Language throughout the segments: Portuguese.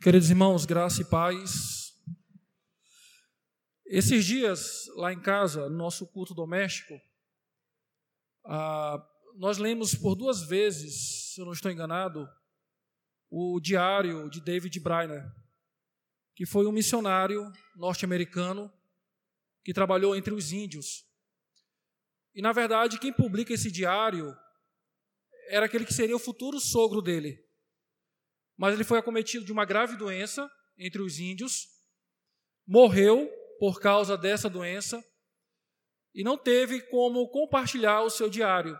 Queridos irmãos, graça e paz. Esses dias, lá em casa, no nosso culto doméstico, ah, nós lemos por duas vezes, se eu não estou enganado, o diário de David Brainer, que foi um missionário norte-americano que trabalhou entre os índios. E, na verdade, quem publica esse diário era aquele que seria o futuro sogro dele mas ele foi acometido de uma grave doença entre os índios, morreu por causa dessa doença e não teve como compartilhar o seu diário.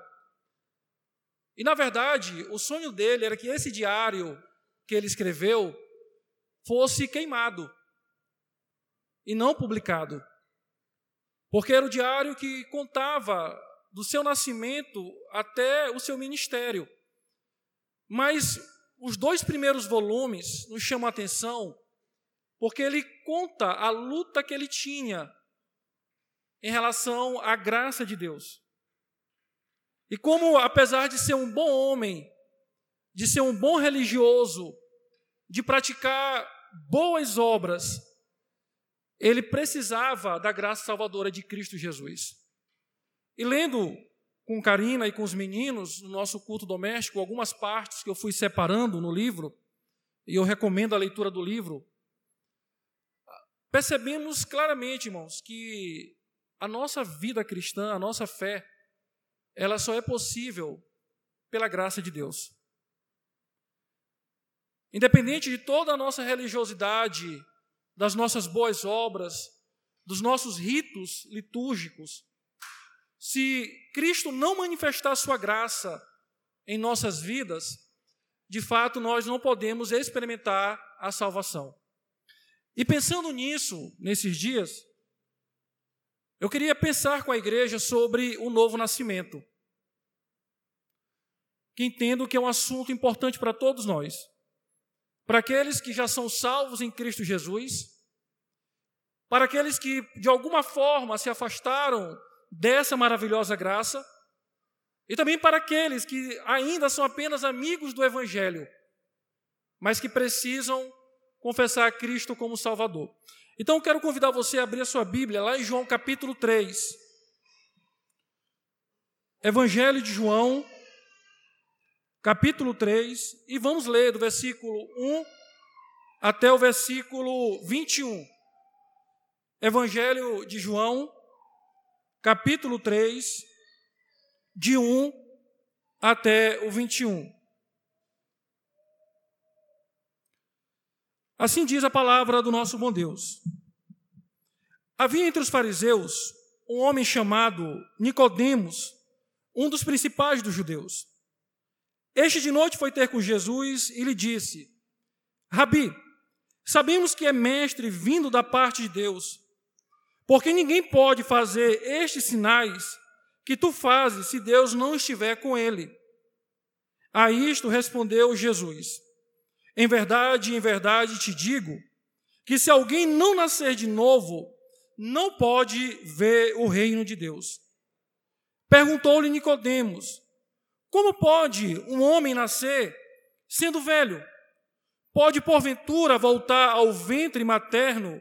E na verdade, o sonho dele era que esse diário que ele escreveu fosse queimado e não publicado. Porque era o diário que contava do seu nascimento até o seu ministério. Mas os dois primeiros volumes nos chamam a atenção porque ele conta a luta que ele tinha em relação à graça de Deus. E como, apesar de ser um bom homem, de ser um bom religioso, de praticar boas obras, ele precisava da graça salvadora de Cristo Jesus. E lendo com Karina e com os meninos no nosso culto doméstico algumas partes que eu fui separando no livro, e eu recomendo a leitura do livro. Percebemos claramente, irmãos, que a nossa vida cristã, a nossa fé, ela só é possível pela graça de Deus. Independente de toda a nossa religiosidade, das nossas boas obras, dos nossos ritos litúrgicos, se Cristo não manifestar sua graça em nossas vidas, de fato nós não podemos experimentar a salvação. E pensando nisso, nesses dias, eu queria pensar com a igreja sobre o novo nascimento, que entendo que é um assunto importante para todos nós. Para aqueles que já são salvos em Cristo Jesus, para aqueles que de alguma forma se afastaram dessa maravilhosa graça, e também para aqueles que ainda são apenas amigos do Evangelho, mas que precisam confessar a Cristo como Salvador. Então, quero convidar você a abrir a sua Bíblia lá em João capítulo 3. Evangelho de João, capítulo 3, e vamos ler do versículo 1 até o versículo 21. Evangelho de João, capítulo 3, de 1 até o 21. Assim diz a palavra do nosso bom Deus. Havia entre os fariseus um homem chamado Nicodemos, um dos principais dos judeus. Este de noite foi ter com Jesus e lhe disse: Rabi, sabemos que é mestre vindo da parte de Deus, porque ninguém pode fazer estes sinais que tu fazes se Deus não estiver com ele. A isto respondeu Jesus: Em verdade, em verdade te digo que se alguém não nascer de novo, não pode ver o reino de Deus. Perguntou-lhe Nicodemos: Como pode um homem nascer sendo velho? Pode porventura voltar ao ventre materno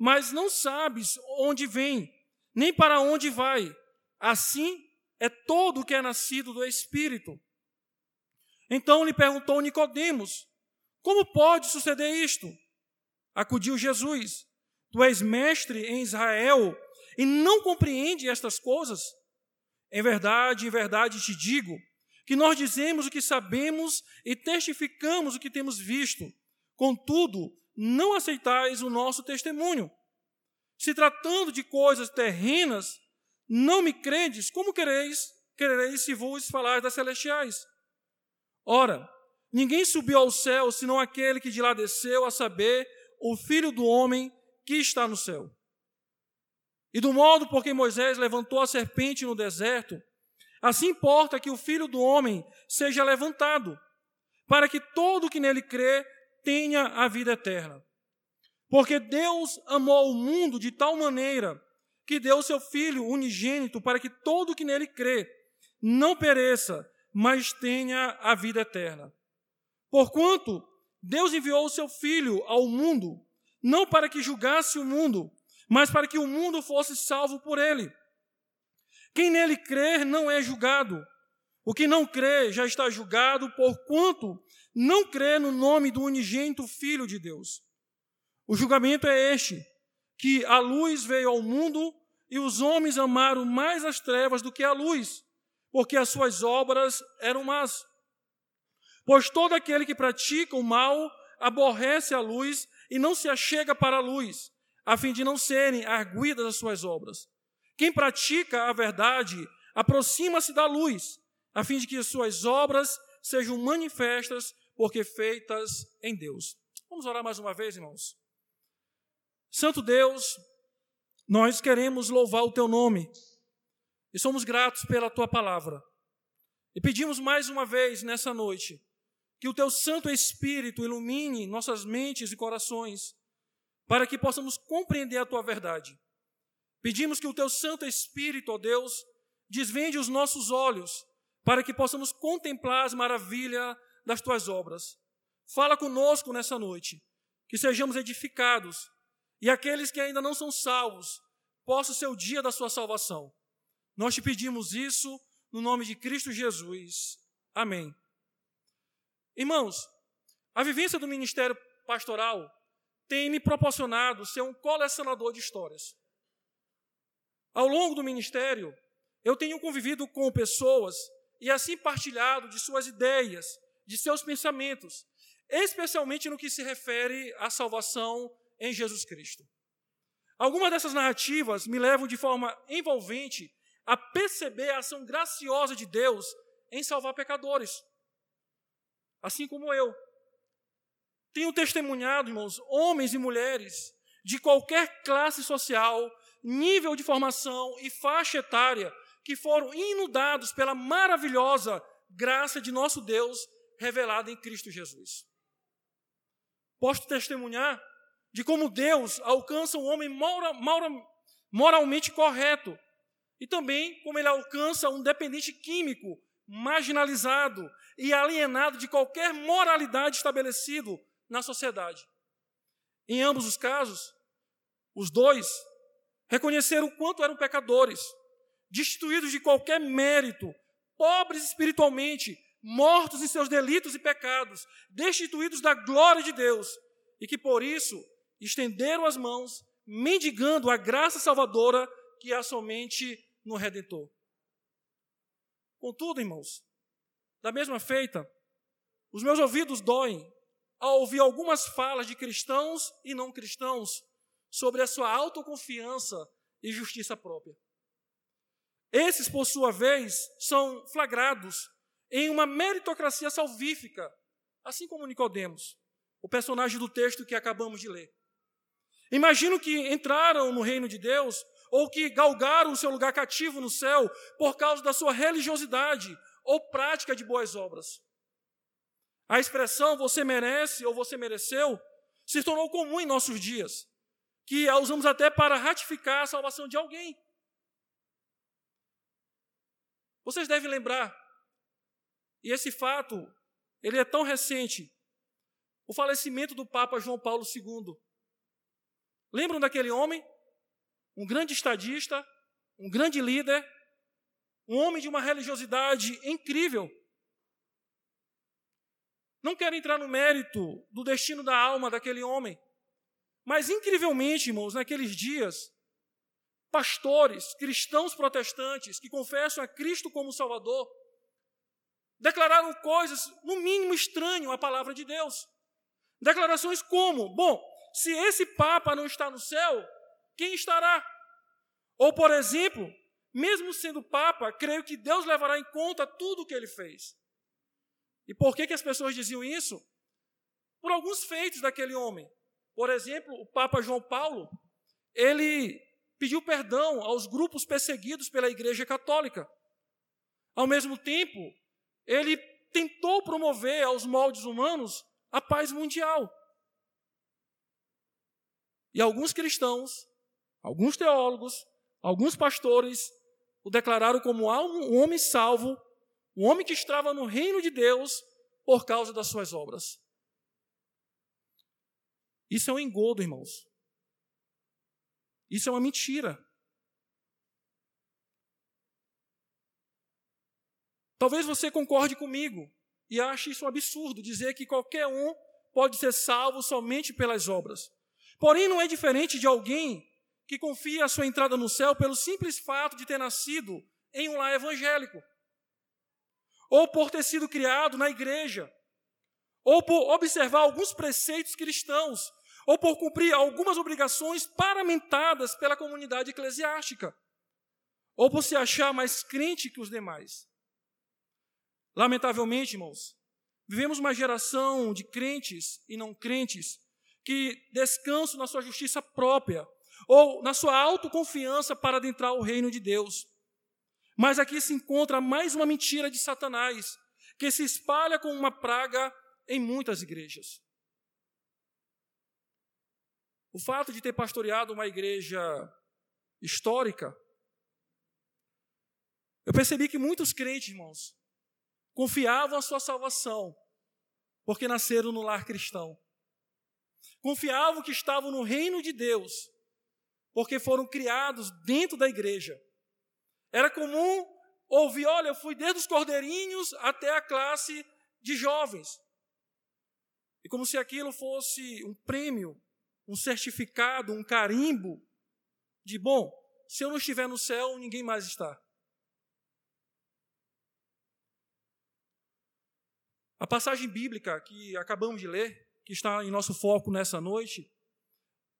mas não sabes onde vem, nem para onde vai. Assim é todo o que é nascido do Espírito. Então lhe perguntou Nicodemos: Como pode suceder isto? Acudiu Jesus: Tu és mestre em Israel e não compreende estas coisas? Em verdade, em verdade te digo que nós dizemos o que sabemos e testificamos o que temos visto. Contudo, não aceitais o nosso testemunho. Se tratando de coisas terrenas, não me credes, como quereis, querereis se vos falar das celestiais? Ora, ninguém subiu ao céu senão aquele que de lá desceu, a saber, o Filho do homem que está no céu. E do modo por que Moisés levantou a serpente no deserto, assim importa que o Filho do homem seja levantado, para que todo que nele crê tenha a vida eterna. Porque Deus amou o mundo de tal maneira que deu seu Filho unigênito para que todo que nele crê não pereça, mas tenha a vida eterna. Porquanto Deus enviou o seu Filho ao mundo, não para que julgasse o mundo, mas para que o mundo fosse salvo por ele. Quem nele crer não é julgado. O que não crê já está julgado, porquanto não crê no nome do unigênito Filho de Deus. O julgamento é este: que a luz veio ao mundo e os homens amaram mais as trevas do que a luz, porque as suas obras eram más. Pois todo aquele que pratica o mal aborrece a luz e não se achega para a luz, a fim de não serem arguidas as suas obras. Quem pratica a verdade aproxima-se da luz, a fim de que as suas obras sejam manifestas, porque feitas em Deus. Vamos orar mais uma vez, irmãos. Santo Deus, nós queremos louvar o teu nome e somos gratos pela tua palavra. E pedimos mais uma vez nessa noite que o teu Santo Espírito ilumine nossas mentes e corações para que possamos compreender a tua verdade. Pedimos que o teu Santo Espírito, ó Deus, desvende os nossos olhos, para que possamos contemplar as maravilhas das tuas obras. Fala conosco nessa noite, que sejamos edificados e aqueles que ainda não são salvos possam ser o dia da sua salvação. Nós te pedimos isso no nome de Cristo Jesus. Amém. Irmãos, a vivência do ministério pastoral tem me proporcionado ser um colecionador de histórias. Ao longo do ministério, eu tenho convivido com pessoas e assim partilhado de suas ideias, de seus pensamentos, especialmente no que se refere à salvação em Jesus Cristo. Algumas dessas narrativas me levam de forma envolvente a perceber a ação graciosa de Deus em salvar pecadores, assim como eu. Tenho testemunhado, irmãos, homens e mulheres de qualquer classe social, nível de formação e faixa etária, que foram inundados pela maravilhosa graça de nosso Deus revelada em Cristo Jesus. Posso testemunhar de como Deus alcança um homem mora, mora, moralmente correto e também como ele alcança um dependente químico marginalizado e alienado de qualquer moralidade estabelecido na sociedade. Em ambos os casos, os dois reconheceram o quanto eram pecadores, destituídos de qualquer mérito, pobres espiritualmente, mortos em seus delitos e pecados, destituídos da glória de Deus, e que por isso estenderam as mãos, mendigando a graça salvadora que há somente no Redentor. Contudo, irmãos, da mesma feita, os meus ouvidos doem ao ouvir algumas falas de cristãos e não cristãos sobre a sua autoconfiança e justiça própria. Esses, por sua vez, são flagrados em uma meritocracia salvífica, assim como Nicodemos, o personagem do texto que acabamos de ler. Imagino que entraram no reino de Deus ou que galgaram o seu lugar cativo no céu por causa da sua religiosidade ou prática de boas obras. A expressão você merece ou você mereceu se tornou comum em nossos dias, que a usamos até para ratificar a salvação de alguém. Vocês devem lembrar, e esse fato, ele é tão recente, o falecimento do Papa João Paulo II. Lembram daquele homem? Um grande estadista, um grande líder, um homem de uma religiosidade incrível, não quero entrar no mérito do destino da alma daquele homem. Mas, incrivelmente, irmãos, naqueles dias, pastores, cristãos protestantes que confessam a Cristo como Salvador, declararam coisas, no mínimo, estranhas à palavra de Deus. Declarações como: bom, se esse Papa não está no céu, quem estará? Ou, por exemplo, mesmo sendo Papa, creio que Deus levará em conta tudo o que ele fez. E por que, que as pessoas diziam isso? Por alguns feitos daquele homem. Por exemplo, o Papa João Paulo, ele pediu perdão aos grupos perseguidos pela Igreja Católica. Ao mesmo tempo, ele tentou promover aos moldes humanos a paz mundial. E alguns cristãos, alguns teólogos, alguns pastores o declararam como um homem salvo, um homem que estava no reino de Deus por causa das suas obras. Isso é um engodo, irmãos. Isso é uma mentira. Talvez você concorde comigo e ache isso um absurdo dizer que qualquer um pode ser salvo somente pelas obras. Porém, não é diferente de alguém que confia a sua entrada no céu pelo simples fato de ter nascido em um lar evangélico, ou por ter sido criado na igreja, ou por observar alguns preceitos cristãos, ou por cumprir algumas obrigações paramentadas pela comunidade eclesiástica, ou por se achar mais crente que os demais. Lamentavelmente, irmãos, vivemos uma geração de crentes e não crentes que descansam na sua justiça própria, ou na sua autoconfiança para adentrar o reino de Deus. Mas aqui se encontra mais uma mentira de Satanás, que se espalha como uma praga em muitas igrejas. O fato de ter pastoreado uma igreja histórica, eu percebi que muitos crentes, irmãos, confiavam a sua salvação, porque nasceram no lar cristão. Confiavam que estavam no reino de Deus, porque foram criados dentro da igreja. Era comum ouvir: olha, eu fui desde os cordeirinhos até a classe de jovens. E como se aquilo fosse um prêmio, um certificado, um carimbo de bom, se eu não estiver no céu, ninguém mais está. A passagem bíblica que acabamos de ler, que está em nosso foco nessa noite,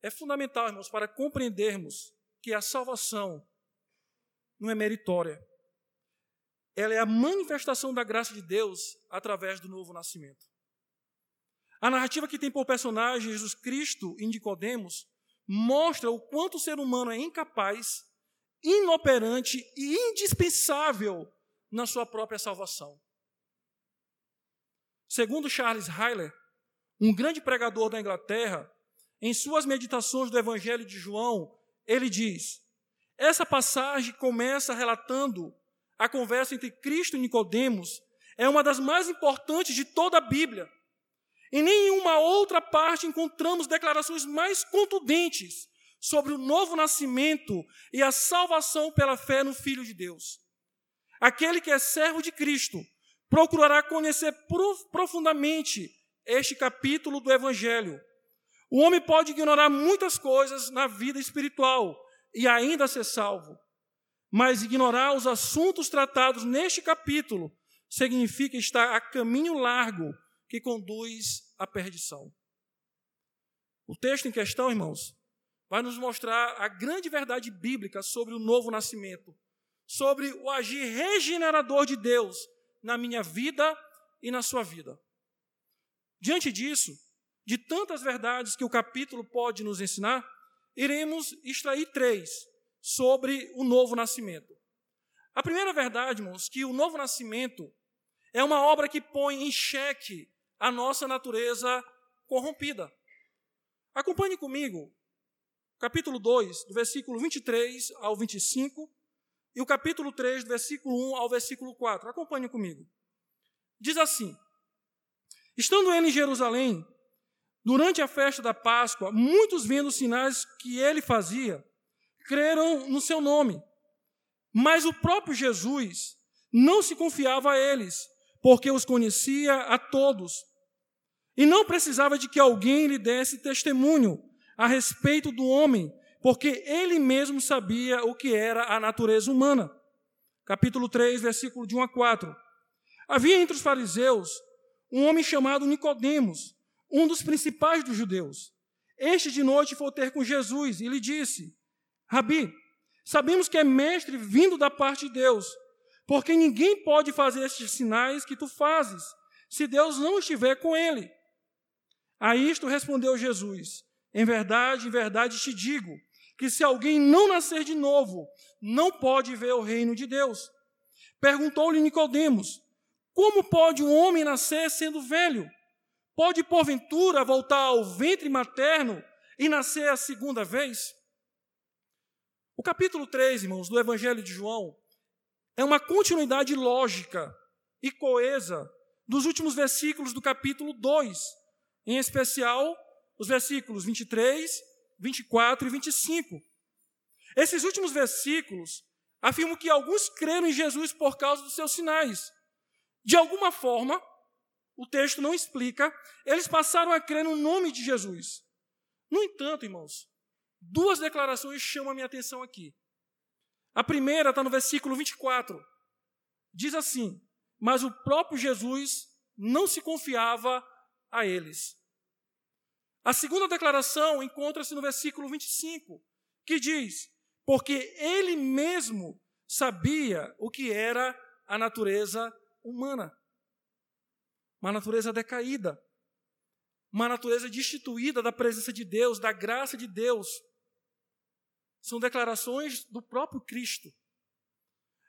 é fundamental, irmãos, para compreendermos que a salvação não é meritória. Ela é a manifestação da graça de Deus através do novo nascimento. A narrativa que tem por personagem Jesus Cristo e Nicodemos mostra o quanto o ser humano é incapaz, inoperante e indispensável na sua própria salvação. Segundo Charles Hyler, um grande pregador da Inglaterra, em suas meditações do Evangelho de João, ele diz: essa passagem começa relatando a conversa entre Cristo e Nicodemos, é uma das mais importantes de toda a Bíblia. Em nenhuma outra parte encontramos declarações mais contundentes sobre o novo nascimento e a salvação pela fé no Filho de Deus. Aquele que é servo de Cristo procurará conhecer profundamente este capítulo do Evangelho o homem pode ignorar muitas coisas na vida espiritual e ainda ser salvo. Mas ignorar os assuntos tratados neste capítulo significa estar a caminho largo que conduz à perdição. O texto em questão, irmãos, vai nos mostrar a grande verdade bíblica sobre o novo nascimento, sobre o agir regenerador de Deus na minha vida e na sua vida. Diante disso, de tantas verdades que o capítulo pode nos ensinar, iremos extrair três sobre o novo nascimento. A primeira verdade, irmãos, que o novo nascimento é uma obra que põe em xeque a nossa natureza corrompida. Acompanhe comigo, capítulo 2, do versículo 23 ao 25, e o capítulo 3, do versículo 1 ao versículo 4. Acompanhe comigo. Diz assim: Estando ele em Jerusalém, Durante a festa da Páscoa, muitos vendo os sinais que ele fazia, creram no seu nome. Mas o próprio Jesus não se confiava a eles, porque os conhecia a todos. E não precisava de que alguém lhe desse testemunho a respeito do homem, porque ele mesmo sabia o que era a natureza humana. Capítulo 3, versículo de 1 a 4. Havia entre os fariseus um homem chamado Nicodemos, um dos principais dos judeus. Este de noite foi ter com Jesus e lhe disse: Rabi, sabemos que é mestre vindo da parte de Deus, porque ninguém pode fazer estes sinais que tu fazes, se Deus não estiver com ele. A isto respondeu Jesus: Em verdade, em verdade te digo, que se alguém não nascer de novo, não pode ver o reino de Deus. Perguntou-lhe Nicodemos: Como pode um homem nascer sendo velho? Pode porventura voltar ao ventre materno e nascer a segunda vez? O capítulo 3, irmãos, do Evangelho de João, é uma continuidade lógica e coesa dos últimos versículos do capítulo 2, em especial os versículos 23, 24 e 25. Esses últimos versículos afirmam que alguns creram em Jesus por causa dos seus sinais. De alguma forma, o texto não explica, eles passaram a crer no nome de Jesus. No entanto, irmãos, duas declarações chamam a minha atenção aqui. A primeira está no versículo 24. Diz assim: Mas o próprio Jesus não se confiava a eles. A segunda declaração encontra-se no versículo 25, que diz: Porque ele mesmo sabia o que era a natureza humana, uma natureza decaída, uma natureza destituída da presença de Deus, da graça de Deus. São declarações do próprio Cristo.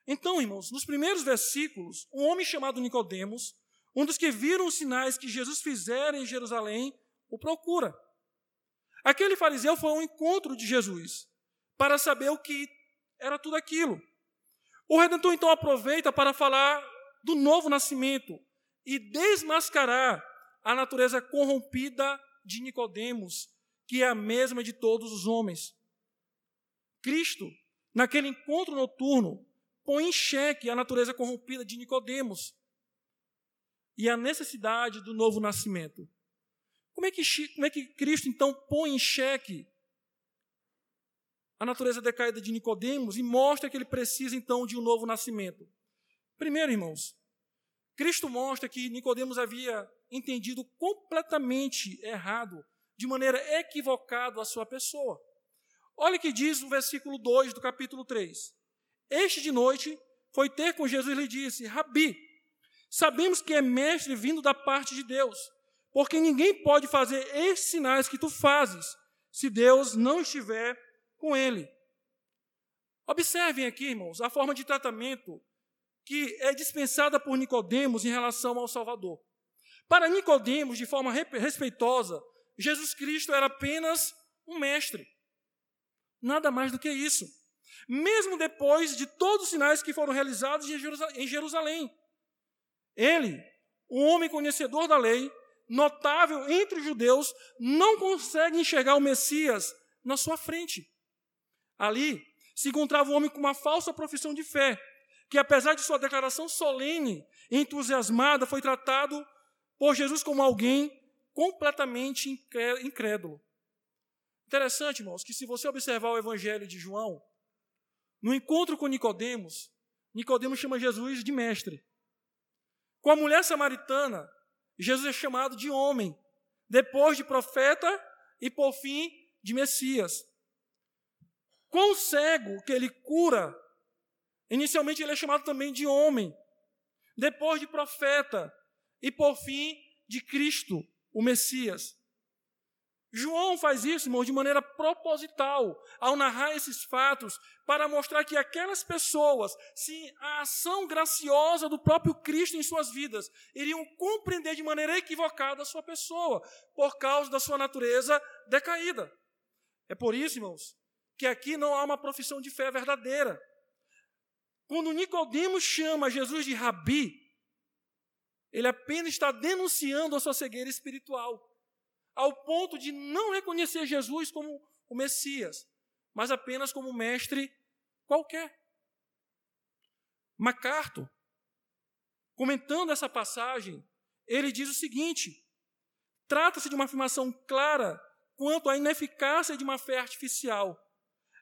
Então, irmãos, nos primeiros versículos, um homem chamado Nicodemos, um dos que viram os sinais que Jesus fizera em Jerusalém, o procura. Aquele fariseu foi ao encontro de Jesus para saber o que era tudo aquilo. O redentor então aproveita para falar do novo nascimento e desmascarar a natureza corrompida de Nicodemos, que é a mesma de todos os homens. Cristo, naquele encontro noturno, põe em xeque a natureza corrompida de Nicodemos e a necessidade do novo nascimento. Como é que, como é que Cristo então põe em xeque a natureza decaída de Nicodemos e mostra que ele precisa então de um novo nascimento? Primeiro, irmãos, Cristo mostra que Nicodemos havia entendido completamente errado, de maneira equivocada a sua pessoa. Olha o que diz o versículo 2 do capítulo 3. Este de noite foi ter com Jesus e lhe disse: Rabi, sabemos que é mestre vindo da parte de Deus, porque ninguém pode fazer esses sinais que tu fazes se Deus não estiver com ele. Observem aqui, irmãos, a forma de tratamento que é dispensada por Nicodemos em relação ao Salvador. Para Nicodemos, de forma respeitosa, Jesus Cristo era apenas um mestre. Nada mais do que isso. Mesmo depois de todos os sinais que foram realizados em Jerusalém. Ele, um homem conhecedor da lei, notável entre os judeus, não consegue enxergar o Messias na sua frente. Ali se encontrava um homem com uma falsa profissão de fé, que apesar de sua declaração solene e entusiasmada, foi tratado por Jesus como alguém completamente incrédulo. Interessante, irmãos, que se você observar o Evangelho de João, no encontro com Nicodemos, Nicodemos chama Jesus de mestre. Com a mulher samaritana, Jesus é chamado de homem, depois de profeta e por fim de Messias. Com o cego que ele cura, inicialmente ele é chamado também de homem, depois de profeta e por fim de Cristo, o Messias. João faz isso, irmão, de maneira proposital, ao narrar esses fatos, para mostrar que aquelas pessoas, se a ação graciosa do próprio Cristo em suas vidas, iriam compreender de maneira equivocada a sua pessoa, por causa da sua natureza decaída. É por isso, irmãos, que aqui não há uma profissão de fé verdadeira. Quando Nicodemos chama Jesus de rabi, ele apenas está denunciando a sua cegueira espiritual ao ponto de não reconhecer Jesus como o Messias, mas apenas como mestre qualquer. MacArthur, comentando essa passagem, ele diz o seguinte: trata-se de uma afirmação clara quanto à ineficácia de uma fé artificial.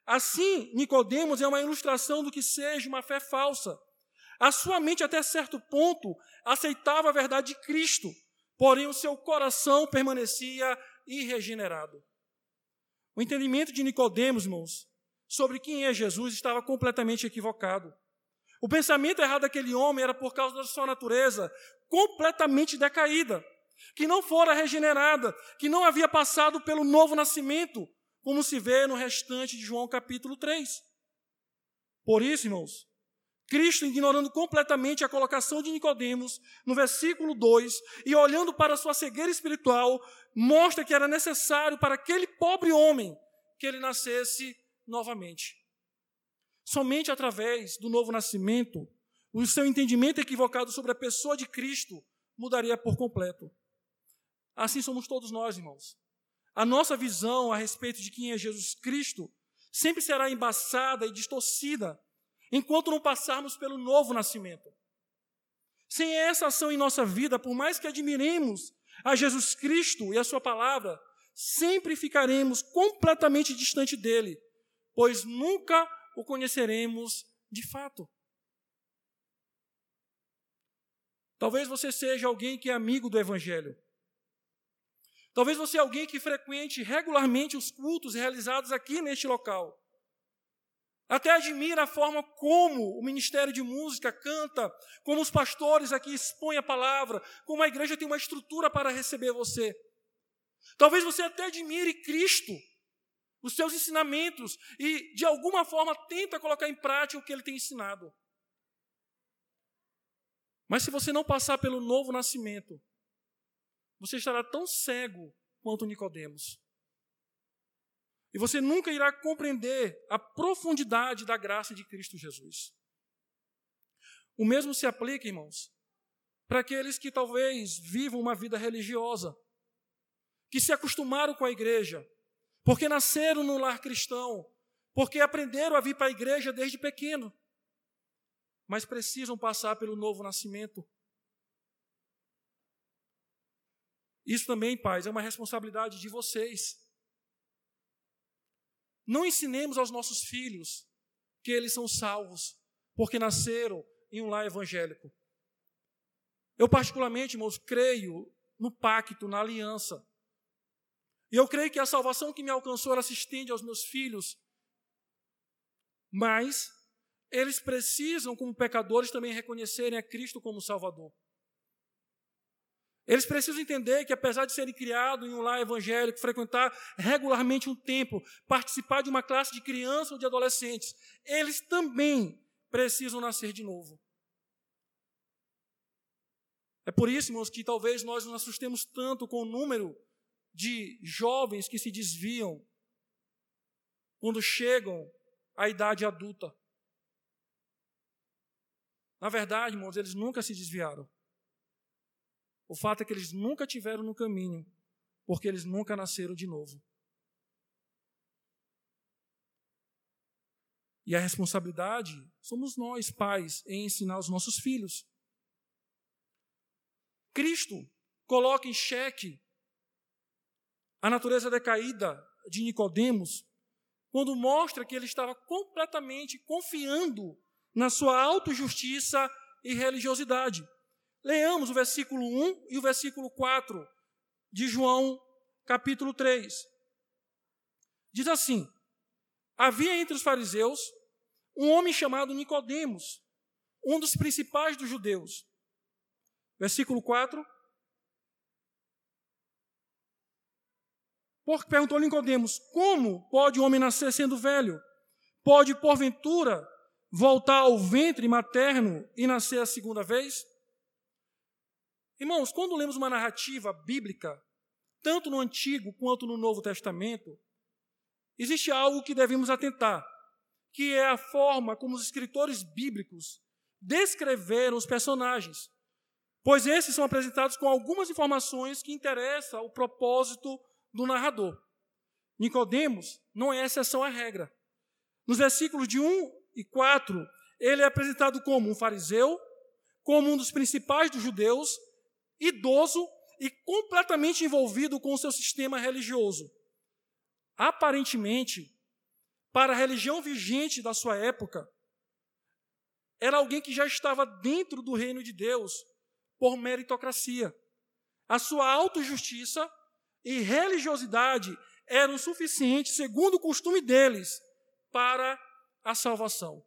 Assim, Nicodemos é uma ilustração do que seja uma fé falsa. A sua mente, até certo ponto, aceitava a verdade de Cristo, porém o seu coração permanecia irregenerado. O entendimento de Nicodemos, irmãos, sobre quem é Jesus estava completamente equivocado. O pensamento errado daquele homem era por causa da sua natureza completamente decaída, que não fora regenerada, que não havia passado pelo novo nascimento, como se vê no restante de João capítulo 3. Por isso, irmãos, Cristo, ignorando completamente a colocação de Nicodemos no versículo 2 e olhando para sua cegueira espiritual, mostra que era necessário para aquele pobre homem que ele nascesse novamente. Somente através do novo nascimento, o seu entendimento equivocado sobre a pessoa de Cristo mudaria por completo. Assim somos todos nós, irmãos. A nossa visão a respeito de quem é Jesus Cristo sempre será embaçada e distorcida enquanto não passarmos pelo novo nascimento. Sem essa ação em nossa vida, por mais que admiremos a Jesus Cristo e a Sua palavra, sempre ficaremos completamente distante dele, pois nunca o conheceremos de fato. Talvez você seja alguém que é amigo do Evangelho. Talvez você é alguém que frequente regularmente os cultos realizados aqui neste local. Até admira a forma como o Ministério de Música canta, como os pastores aqui expõem a palavra, como a igreja tem uma estrutura para receber você. Talvez você até admire Cristo, os seus ensinamentos, e de alguma forma tenta colocar em prática o que ele tem ensinado. Mas se você não passar pelo novo nascimento, você estará tão cego quanto Nicodemos. E você nunca irá compreender a profundidade da graça de Cristo Jesus. O mesmo se aplica, irmãos, para aqueles que talvez vivam uma vida religiosa, que se acostumaram com a igreja, porque nasceram no lar cristão, porque aprenderam a vir para a igreja desde pequeno, mas precisam passar pelo novo nascimento. Isso também, pais, é uma responsabilidade de vocês. Não ensinemos aos nossos filhos que eles são salvos porque nasceram em um lar evangélico. Eu, particularmente, irmãos, creio no pacto, na aliança. E eu creio que a salvação que me alcançou, ela se estende aos meus filhos. Mas eles precisam, como pecadores, também reconhecerem a Cristo como Salvador. Eles precisam entender que, apesar de serem criados em um lar evangélico, frequentar regularmente um templo, participar de uma classe de crianças ou de adolescentes, eles também precisam nascer de novo. É por isso, irmãos, que talvez nós nos assustemos tanto com o número de jovens que se desviam quando chegam à idade adulta. Na verdade, irmãos, eles nunca se desviaram. O fato é que eles nunca tiveram no caminho, porque eles nunca nasceram de novo. E a responsabilidade somos nós, pais, em ensinar os nossos filhos. Cristo coloca em xeque a natureza decaída de Nicodemos quando mostra que ele estava completamente confiando na sua autojustiça e religiosidade. Leamos o versículo 1 e o versículo 4 de João, capítulo 3. Diz assim: Havia entre os fariseus um homem chamado Nicodemos, um dos principais dos judeus. Versículo 4. Porque perguntou Nicodemos: Como pode o homem nascer sendo velho? Pode, porventura, voltar ao ventre materno e nascer a segunda vez? Irmãos, quando lemos uma narrativa bíblica, tanto no Antigo quanto no Novo Testamento, existe algo que devemos atentar, que é a forma como os escritores bíblicos descreveram os personagens, pois esses são apresentados com algumas informações que interessam o propósito do narrador. Nicodemos não é exceção à regra. Nos versículos de 1 e 4, ele é apresentado como um fariseu, como um dos principais dos judeus idoso e completamente envolvido com o seu sistema religioso. Aparentemente, para a religião vigente da sua época, era alguém que já estava dentro do reino de Deus por meritocracia. A sua autojustiça e religiosidade eram suficientes, segundo o costume deles, para a salvação.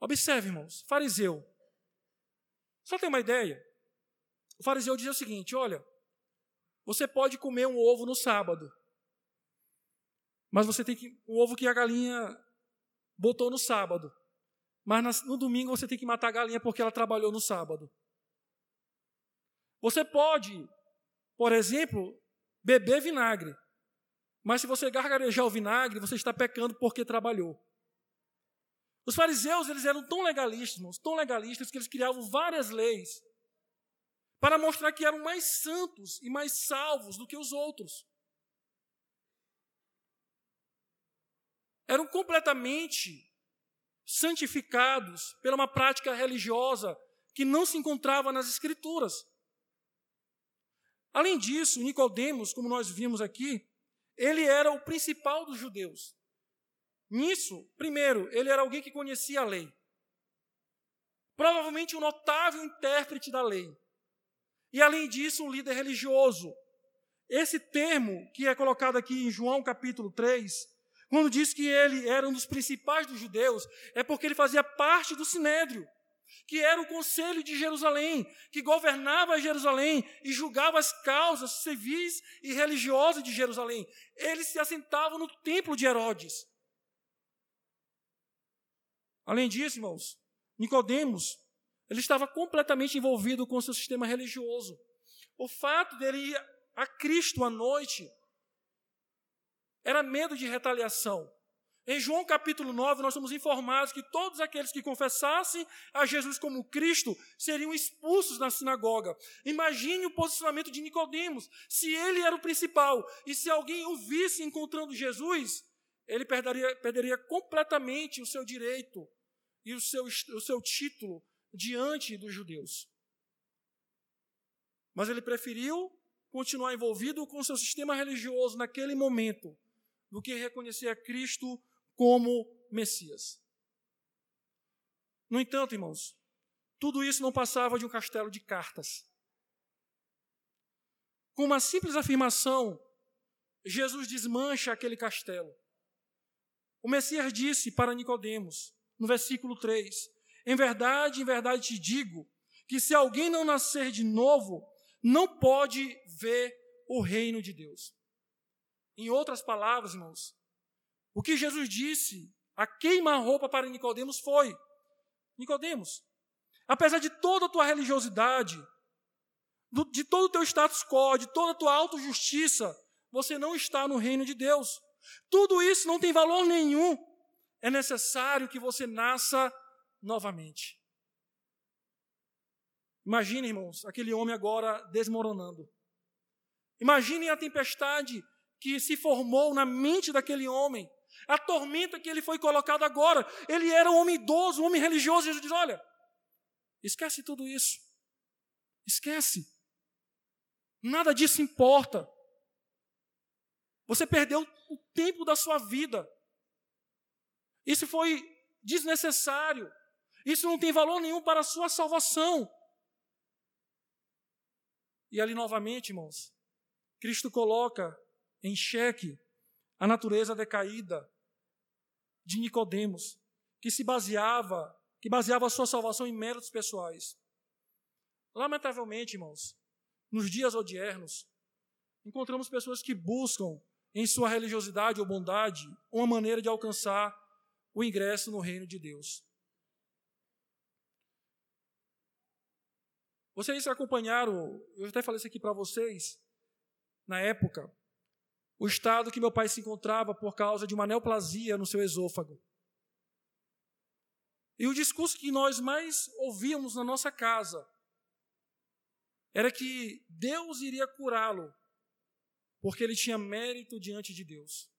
Observe, irmãos, fariseu. Só tem uma ideia? O fariseu dizia o seguinte: olha, você pode comer um ovo no sábado, mas você tem que. O ovo que a galinha botou no sábado. Mas no domingo você tem que matar a galinha porque ela trabalhou no sábado. Você pode, por exemplo, beber vinagre. Mas se você gargarejar o vinagre, você está pecando porque trabalhou. Os fariseus, eles eram tão legalistas, irmãos, tão legalistas que eles criavam várias leis para mostrar que eram mais santos e mais salvos do que os outros. Eram completamente santificados pela uma prática religiosa que não se encontrava nas escrituras. Além disso, Nicodemos, como nós vimos aqui, ele era o principal dos judeus. Nisso, primeiro, ele era alguém que conhecia a lei. Provavelmente um notável intérprete da lei. E além disso, um líder religioso. Esse termo que é colocado aqui em João capítulo 3, quando diz que ele era um dos principais dos judeus, é porque ele fazia parte do sinédrio que era o conselho de Jerusalém, que governava Jerusalém e julgava as causas civis e religiosas de Jerusalém. Ele se assentava no templo de Herodes. Além disso, irmãos, Nicodemos, ele estava completamente envolvido com o seu sistema religioso. O fato dele ir a Cristo à noite era medo de retaliação. Em João capítulo 9, nós somos informados que todos aqueles que confessassem a Jesus como Cristo seriam expulsos da sinagoga. Imagine o posicionamento de Nicodemos. Se ele era o principal e se alguém o visse encontrando Jesus, ele perderia, perderia completamente o seu direito e o seu, o seu título diante dos judeus. Mas ele preferiu continuar envolvido com o seu sistema religioso naquele momento do que reconhecer a Cristo como Messias. No entanto, irmãos, tudo isso não passava de um castelo de cartas. Com uma simples afirmação, Jesus desmancha aquele castelo. O Messias disse para Nicodemos, no versículo 3: Em verdade, em verdade te digo, que se alguém não nascer de novo, não pode ver o reino de Deus. Em outras palavras, irmãos, o que Jesus disse a queima-roupa para Nicodemos foi: Nicodemos, apesar de toda a tua religiosidade, de todo o teu status quo, de toda a tua autojustiça, você não está no reino de Deus. Tudo isso não tem valor nenhum. É necessário que você nasça novamente. Imagine, irmãos, aquele homem agora desmoronando. Imaginem a tempestade que se formou na mente daquele homem a tormenta que ele foi colocado agora. Ele era um homem idoso, um homem religioso. Jesus diz: Olha, esquece tudo isso. Esquece. Nada disso importa. Você perdeu o tempo da sua vida. Isso foi desnecessário. Isso não tem valor nenhum para a sua salvação. E ali novamente, irmãos, Cristo coloca em xeque a natureza decaída de Nicodemos, que se baseava, que baseava a sua salvação em méritos pessoais. Lamentavelmente, irmãos, nos dias odiernos, encontramos pessoas que buscam em sua religiosidade ou bondade uma maneira de alcançar o ingresso no reino de Deus. Vocês acompanharam, eu até falei isso aqui para vocês, na época, o estado que meu pai se encontrava por causa de uma neoplasia no seu esôfago. E o discurso que nós mais ouvíamos na nossa casa era que Deus iria curá-lo, porque ele tinha mérito diante de Deus.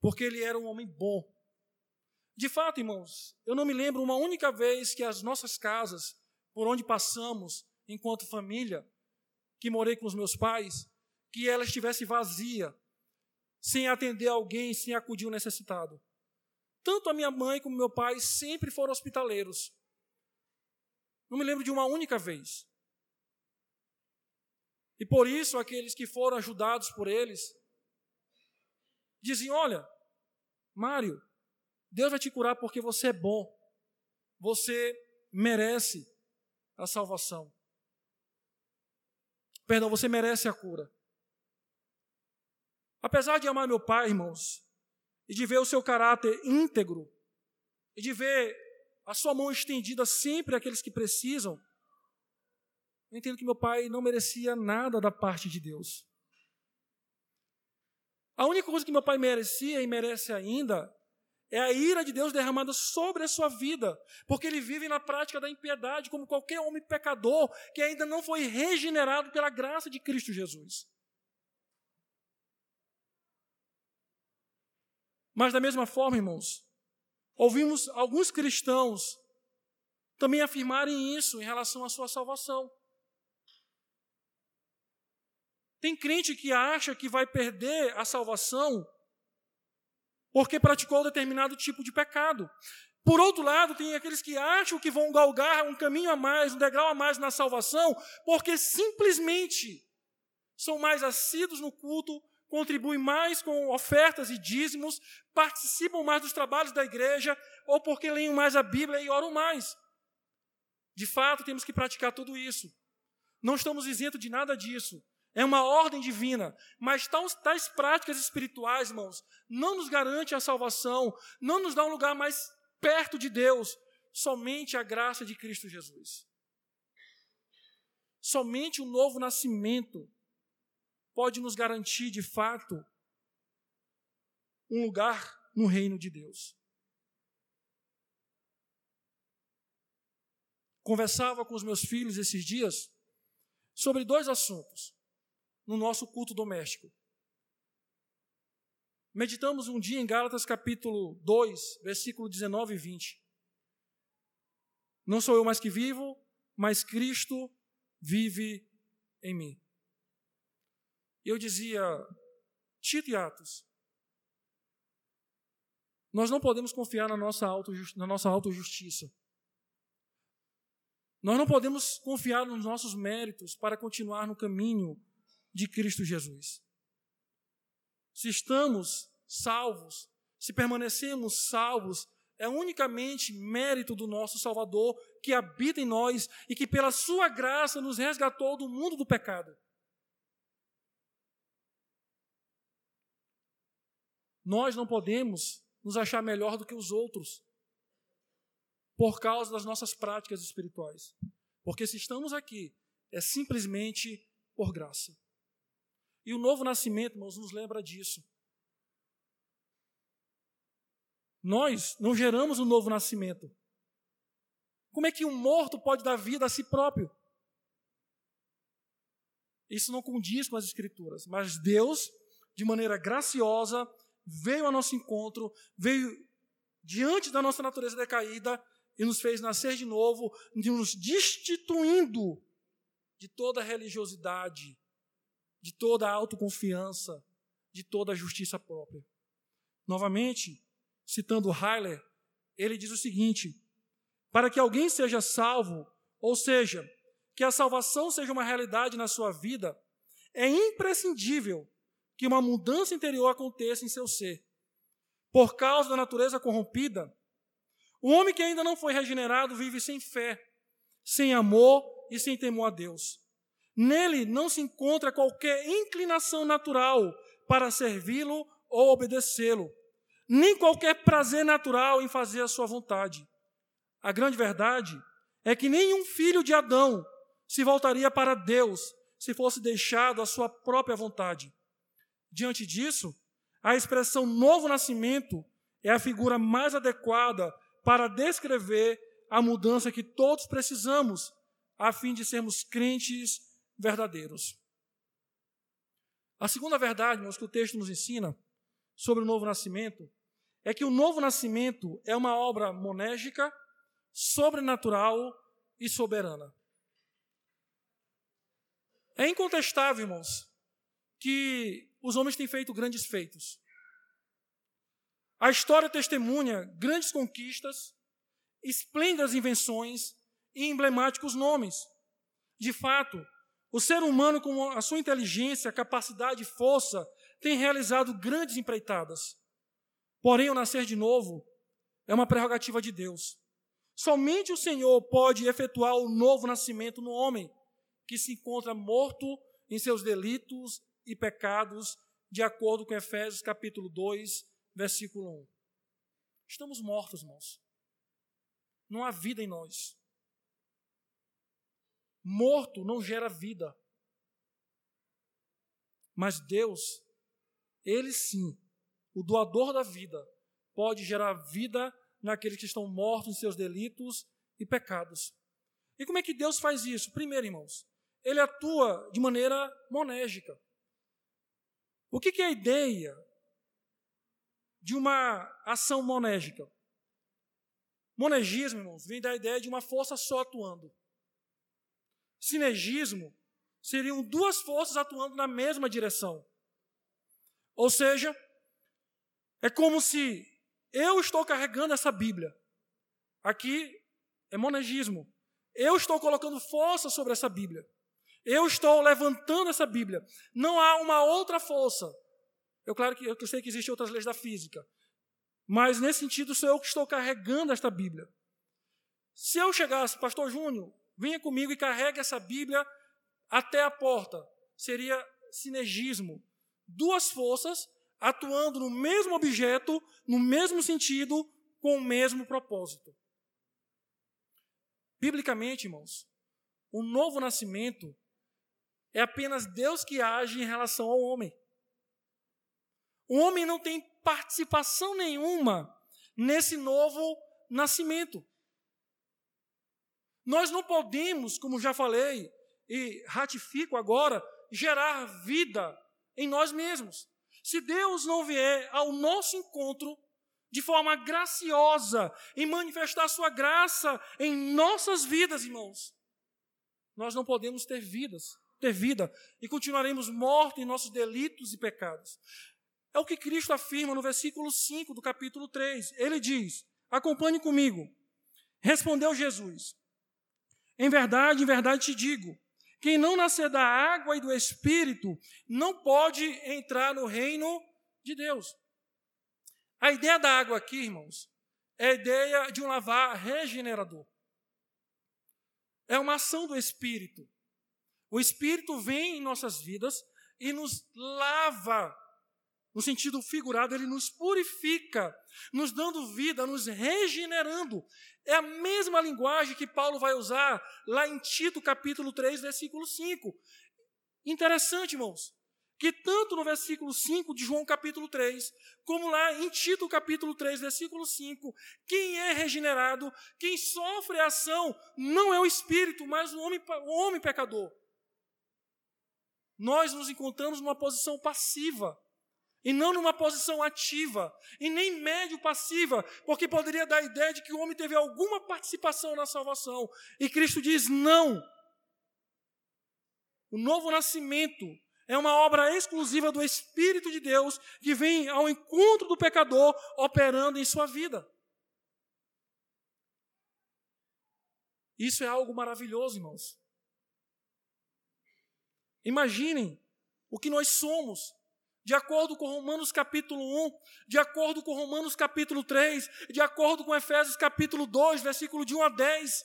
Porque ele era um homem bom. De fato, irmãos, eu não me lembro uma única vez que as nossas casas, por onde passamos enquanto família, que morei com os meus pais, que ela estivesse vazia, sem atender alguém, sem acudir o necessitado. Tanto a minha mãe como meu pai sempre foram hospitaleiros. Não me lembro de uma única vez. E por isso, aqueles que foram ajudados por eles diziam: Olha, Mário, Deus vai te curar porque você é bom. Você merece a salvação. Perdão, você merece a cura. Apesar de amar meu pai, irmãos, e de ver o seu caráter íntegro, e de ver a sua mão estendida sempre àqueles que precisam, eu entendo que meu pai não merecia nada da parte de Deus. A única coisa que meu pai merecia e merece ainda é a ira de Deus derramada sobre a sua vida, porque ele vive na prática da impiedade, como qualquer homem pecador que ainda não foi regenerado pela graça de Cristo Jesus. Mas, da mesma forma, irmãos, ouvimos alguns cristãos também afirmarem isso em relação à sua salvação. Tem crente que acha que vai perder a salvação porque praticou determinado tipo de pecado. Por outro lado, tem aqueles que acham que vão galgar um caminho a mais, um degrau a mais na salvação, porque simplesmente são mais assíduos no culto, contribuem mais com ofertas e dízimos, participam mais dos trabalhos da igreja, ou porque leem mais a Bíblia e oram mais. De fato, temos que praticar tudo isso. Não estamos isentos de nada disso. É uma ordem divina. Mas tais, tais práticas espirituais, irmãos, não nos garante a salvação, não nos dá um lugar mais perto de Deus. Somente a graça de Cristo Jesus. Somente o novo nascimento pode nos garantir, de fato, um lugar no reino de Deus. Conversava com os meus filhos esses dias sobre dois assuntos no nosso culto doméstico. Meditamos um dia em Gálatas capítulo 2, versículo 19 e 20. Não sou eu mais que vivo, mas Cristo vive em mim. Eu dizia, Tito e Atos, nós não podemos confiar na nossa, auto, na nossa autojustiça. Nós não podemos confiar nos nossos méritos para continuar no caminho de Cristo Jesus. Se estamos salvos, se permanecemos salvos, é unicamente mérito do nosso Salvador que habita em nós e que, pela Sua graça, nos resgatou do mundo do pecado. Nós não podemos nos achar melhor do que os outros por causa das nossas práticas espirituais. Porque se estamos aqui, é simplesmente por graça. E o novo nascimento, irmãos, nos lembra disso. Nós não geramos um novo nascimento. Como é que um morto pode dar vida a si próprio? Isso não condiz com as Escrituras, mas Deus, de maneira graciosa, veio ao nosso encontro, veio diante da nossa natureza decaída e nos fez nascer de novo, nos destituindo de toda religiosidade, de toda a autoconfiança, de toda a justiça própria. Novamente, citando Heiler, ele diz o seguinte: para que alguém seja salvo, ou seja, que a salvação seja uma realidade na sua vida, é imprescindível que uma mudança interior aconteça em seu ser. Por causa da natureza corrompida, o homem que ainda não foi regenerado vive sem fé, sem amor e sem temor a Deus. Nele não se encontra qualquer inclinação natural para servi-lo ou obedecê-lo, nem qualquer prazer natural em fazer a sua vontade. A grande verdade é que nenhum filho de Adão se voltaria para Deus se fosse deixado à sua própria vontade. Diante disso, a expressão novo nascimento é a figura mais adequada para descrever a mudança que todos precisamos a fim de sermos crentes verdadeiros. A segunda verdade, irmãos, que o texto nos ensina sobre o novo nascimento é que o novo nascimento é uma obra monégica, sobrenatural e soberana. É incontestável, irmãos, que os homens têm feito grandes feitos. A história testemunha grandes conquistas, esplêndidas invenções e emblemáticos nomes. De fato, o ser humano, com a sua inteligência, capacidade e força, tem realizado grandes empreitadas. Porém, o nascer de novo é uma prerrogativa de Deus. Somente o Senhor pode efetuar o novo nascimento no homem, que se encontra morto em seus delitos e pecados, de acordo com Efésios capítulo 2, versículo 1. Estamos mortos, irmãos. Não há vida em nós. Morto não gera vida. Mas Deus, Ele sim, o doador da vida, pode gerar vida naqueles que estão mortos em seus delitos e pecados. E como é que Deus faz isso? Primeiro, irmãos, Ele atua de maneira monégica. O que, que é a ideia de uma ação monégica? Monegismo, irmãos, vem da ideia de uma força só atuando. Sinergismo seriam duas forças atuando na mesma direção. Ou seja, é como se eu estou carregando essa Bíblia. Aqui é monegismo. Eu estou colocando força sobre essa Bíblia. Eu estou levantando essa Bíblia. Não há uma outra força. Eu claro que eu sei que existem outras leis da física. Mas nesse sentido sou eu que estou carregando esta Bíblia. Se eu chegasse, pastor Júnior, venha comigo e carregue essa Bíblia até a porta. Seria sinergismo. Duas forças atuando no mesmo objeto, no mesmo sentido, com o mesmo propósito. Biblicamente, irmãos, o novo nascimento é apenas Deus que age em relação ao homem. O homem não tem participação nenhuma nesse novo nascimento. Nós não podemos, como já falei e ratifico agora, gerar vida em nós mesmos. Se Deus não vier ao nosso encontro de forma graciosa e manifestar sua graça em nossas vidas, irmãos, nós não podemos ter vidas, ter vida e continuaremos mortos em nossos delitos e pecados. É o que Cristo afirma no versículo 5 do capítulo 3. Ele diz: Acompanhe comigo. Respondeu Jesus: Em verdade, em verdade te digo, quem não nascer da água e do espírito não pode entrar no reino de Deus. A ideia da água aqui, irmãos, é a ideia de um lavar regenerador. É uma ação do espírito. O espírito vem em nossas vidas e nos lava no sentido figurado, ele nos purifica, nos dando vida, nos regenerando. É a mesma linguagem que Paulo vai usar lá em Tito, capítulo 3, versículo 5. Interessante, irmãos, que tanto no versículo 5 de João, capítulo 3, como lá em Tito, capítulo 3, versículo 5, quem é regenerado, quem sofre a ação, não é o espírito, mas o homem, o homem pecador. Nós nos encontramos numa posição passiva e não numa posição ativa, e nem médio passiva, porque poderia dar a ideia de que o homem teve alguma participação na salvação. E Cristo diz: não. O novo nascimento é uma obra exclusiva do Espírito de Deus que vem ao encontro do pecador operando em sua vida. Isso é algo maravilhoso, irmãos. Imaginem o que nós somos de acordo com Romanos capítulo 1, de acordo com Romanos capítulo 3, de acordo com Efésios capítulo 2, versículo de 1 a 10.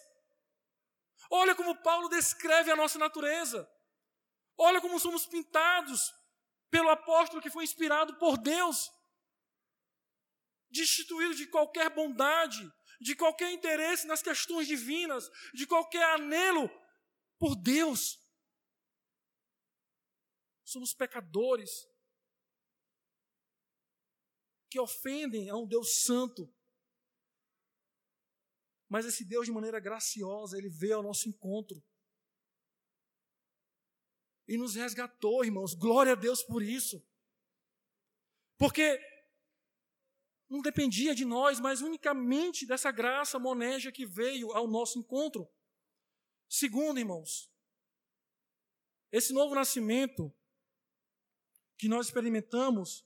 Olha como Paulo descreve a nossa natureza. Olha como somos pintados pelo apóstolo que foi inspirado por Deus, destituído de qualquer bondade, de qualquer interesse nas questões divinas, de qualquer anelo por Deus. Somos pecadores, que ofendem a um Deus santo. Mas esse Deus, de maneira graciosa, ele veio ao nosso encontro. E nos resgatou, irmãos. Glória a Deus por isso. Porque não dependia de nós, mas unicamente dessa graça monégia que veio ao nosso encontro. Segundo, irmãos, esse novo nascimento que nós experimentamos,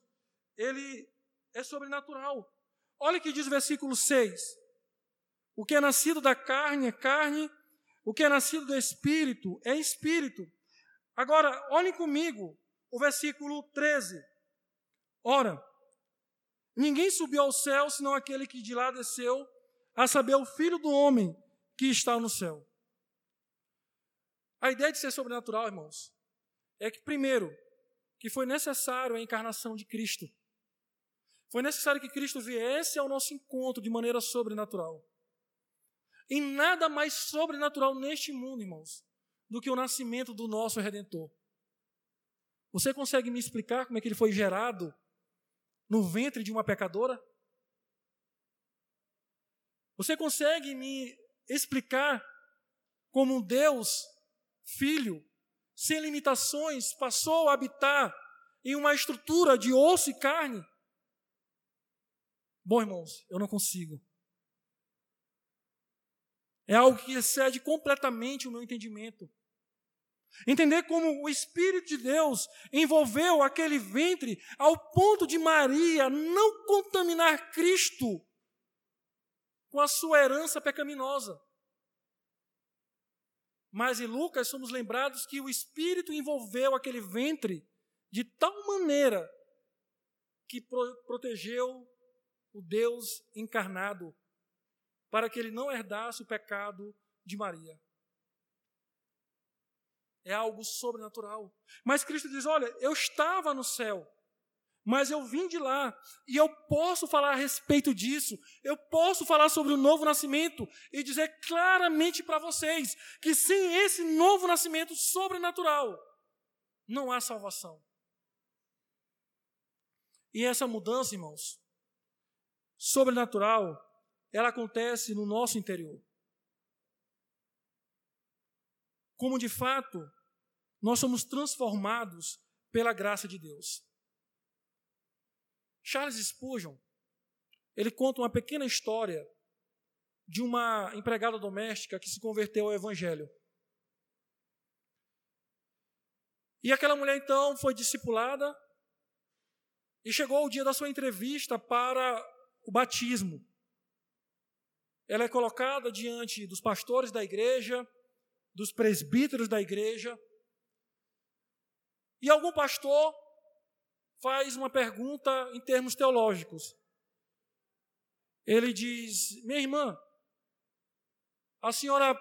ele é sobrenatural. Olha o que diz o versículo 6. O que é nascido da carne é carne, o que é nascido do espírito é espírito. Agora, olhem comigo o versículo 13. Ora, Ninguém subiu ao céu senão aquele que de lá desceu, a saber, o Filho do Homem que está no céu. A ideia de ser sobrenatural, irmãos, é que, primeiro, que foi necessário a encarnação de Cristo. Foi necessário que Cristo viesse ao nosso encontro de maneira sobrenatural. E nada mais sobrenatural neste mundo, irmãos, do que o nascimento do nosso Redentor. Você consegue me explicar como é que ele foi gerado no ventre de uma pecadora? Você consegue me explicar como um Deus, filho, sem limitações, passou a habitar em uma estrutura de osso e carne? Bom, irmãos, eu não consigo. É algo que excede completamente o meu entendimento. Entender como o Espírito de Deus envolveu aquele ventre ao ponto de Maria não contaminar Cristo com a sua herança pecaminosa. Mas em Lucas somos lembrados que o Espírito envolveu aquele ventre de tal maneira que protegeu o Deus encarnado para que ele não herdasse o pecado de Maria é algo sobrenatural. Mas Cristo diz: Olha, eu estava no céu, mas eu vim de lá, e eu posso falar a respeito disso, eu posso falar sobre o novo nascimento e dizer claramente para vocês que sem esse novo nascimento sobrenatural, não há salvação. E essa mudança, irmãos, sobrenatural, ela acontece no nosso interior. Como de fato nós somos transformados pela graça de Deus. Charles Spurgeon, ele conta uma pequena história de uma empregada doméstica que se converteu ao evangelho. E aquela mulher então foi discipulada e chegou o dia da sua entrevista para o batismo. Ela é colocada diante dos pastores da igreja, dos presbíteros da igreja, e algum pastor faz uma pergunta em termos teológicos. Ele diz: Minha irmã, a senhora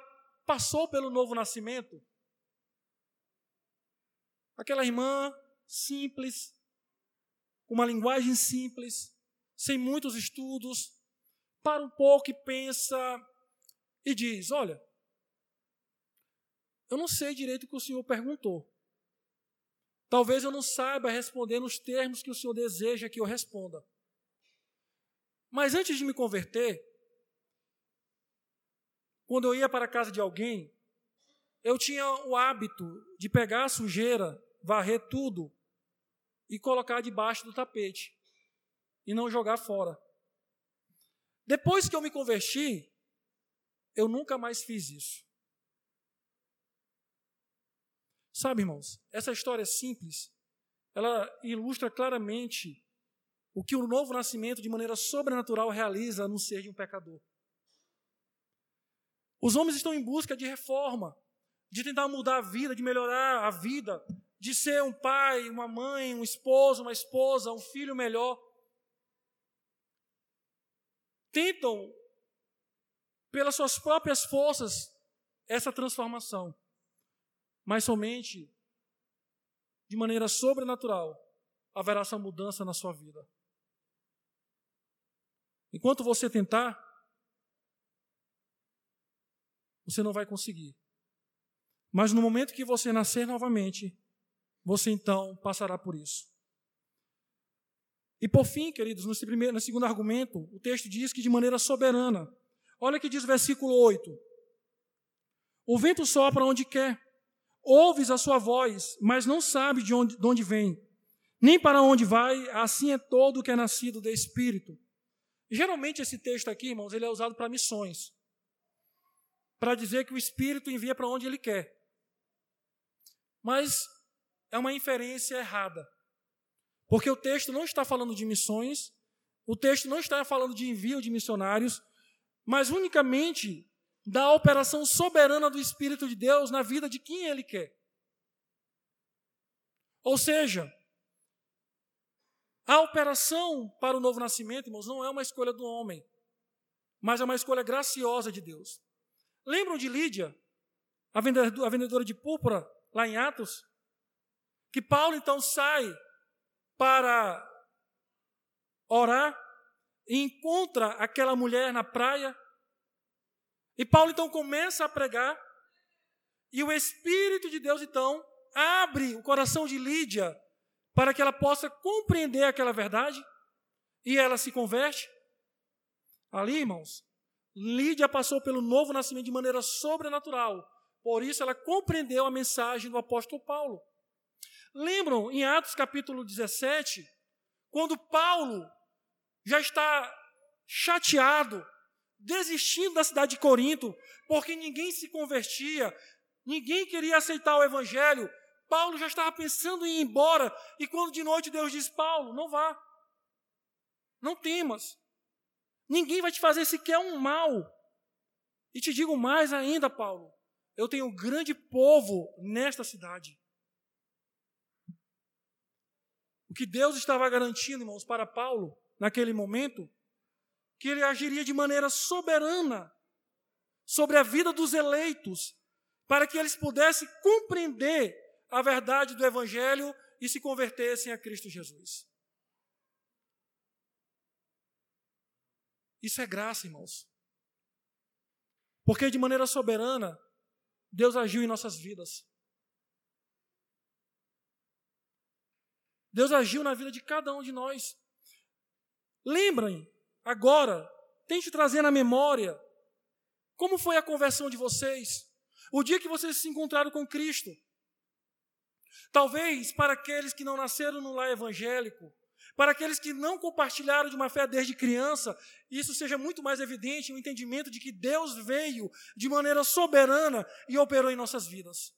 passou pelo novo nascimento? Aquela irmã simples, com uma linguagem simples, sem muitos estudos, para um pouco e pensa e diz: Olha, eu não sei direito o que o senhor perguntou. Talvez eu não saiba responder nos termos que o Senhor deseja que eu responda. Mas antes de me converter, quando eu ia para a casa de alguém, eu tinha o hábito de pegar a sujeira, varrer tudo e colocar debaixo do tapete e não jogar fora. Depois que eu me converti, eu nunca mais fiz isso. Sabe, irmãos, essa história é simples, ela ilustra claramente o que o novo nascimento, de maneira sobrenatural, realiza no ser de um pecador. Os homens estão em busca de reforma, de tentar mudar a vida, de melhorar a vida, de ser um pai, uma mãe, um esposo, uma esposa, um filho melhor. Tentam, pelas suas próprias forças, essa transformação mas somente de maneira sobrenatural haverá essa mudança na sua vida. Enquanto você tentar, você não vai conseguir. Mas no momento que você nascer novamente, você então passará por isso. E por fim, queridos, nesse, primeiro, no segundo argumento, o texto diz que de maneira soberana. Olha que diz o versículo 8. O vento sopra onde quer, ouves a sua voz, mas não sabe de onde, de onde vem, nem para onde vai, assim é todo o que é nascido do Espírito. Geralmente esse texto aqui, irmãos, ele é usado para missões. Para dizer que o Espírito envia para onde ele quer. Mas é uma inferência errada. Porque o texto não está falando de missões, o texto não está falando de envio de missionários, mas unicamente da operação soberana do Espírito de Deus na vida de quem Ele quer. Ou seja, A operação para o novo nascimento, irmãos, não é uma escolha do homem, mas é uma escolha graciosa de Deus. Lembram de Lídia, a vendedora de púrpura, lá em Atos? Que Paulo então sai para orar e encontra aquela mulher na praia. E Paulo então começa a pregar, e o Espírito de Deus então abre o coração de Lídia para que ela possa compreender aquela verdade e ela se converte. Ali, irmãos, Lídia passou pelo novo nascimento de maneira sobrenatural. Por isso ela compreendeu a mensagem do apóstolo Paulo. Lembram em Atos capítulo 17, quando Paulo já está chateado, desistindo da cidade de Corinto, porque ninguém se convertia, ninguém queria aceitar o evangelho, Paulo já estava pensando em ir embora, e quando de noite Deus diz: Paulo, não vá, não temas, ninguém vai te fazer sequer um mal. E te digo mais ainda, Paulo, eu tenho um grande povo nesta cidade. O que Deus estava garantindo, irmãos, para Paulo, naquele momento, que ele agiria de maneira soberana sobre a vida dos eleitos, para que eles pudessem compreender a verdade do Evangelho e se convertessem a Cristo Jesus. Isso é graça, irmãos. Porque de maneira soberana, Deus agiu em nossas vidas. Deus agiu na vida de cada um de nós. Lembrem, agora, tente trazer na memória como foi a conversão de vocês, o dia que vocês se encontraram com Cristo. Talvez para aqueles que não nasceram no lar evangélico, para aqueles que não compartilharam de uma fé desde criança, isso seja muito mais evidente o entendimento de que Deus veio de maneira soberana e operou em nossas vidas.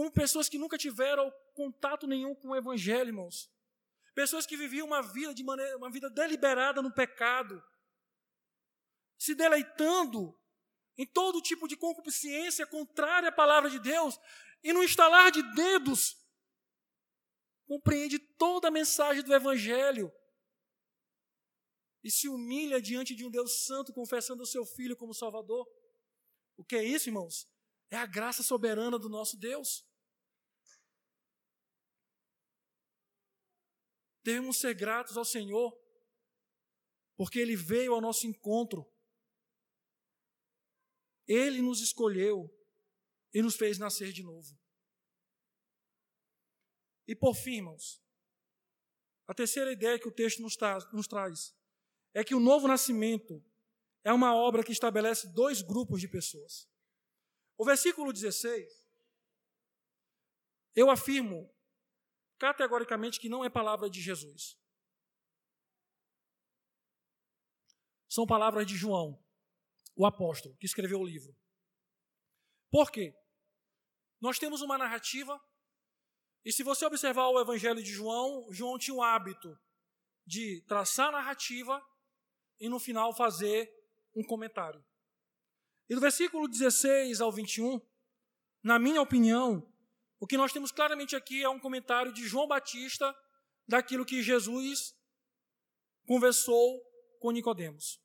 Como pessoas que nunca tiveram contato nenhum com o Evangelho, irmãos. Pessoas que viviam uma vida de maneira, uma vida deliberada no pecado, se deleitando em todo tipo de concupiscência contrária à palavra de Deus, e no estalar de dedos, compreende toda a mensagem do Evangelho e se humilha diante de um Deus Santo, confessando o seu Filho como Salvador. O que é isso, irmãos? É a graça soberana do nosso Deus. Devemos ser gratos ao Senhor, porque Ele veio ao nosso encontro ele nos escolheu e nos fez nascer de novo. E por fim, irmãos, a terceira ideia que o texto nos, tra nos traz é que o novo nascimento é uma obra que estabelece dois grupos de pessoas. O versículo 16, eu afirmo categoricamente que não é palavra de Jesus. São palavras de João o apóstolo que escreveu o livro. Por quê? Nós temos uma narrativa, e se você observar o Evangelho de João, João tinha o hábito de traçar a narrativa e no final fazer um comentário. E do versículo 16 ao 21, na minha opinião, o que nós temos claramente aqui é um comentário de João Batista daquilo que Jesus conversou com Nicodemos.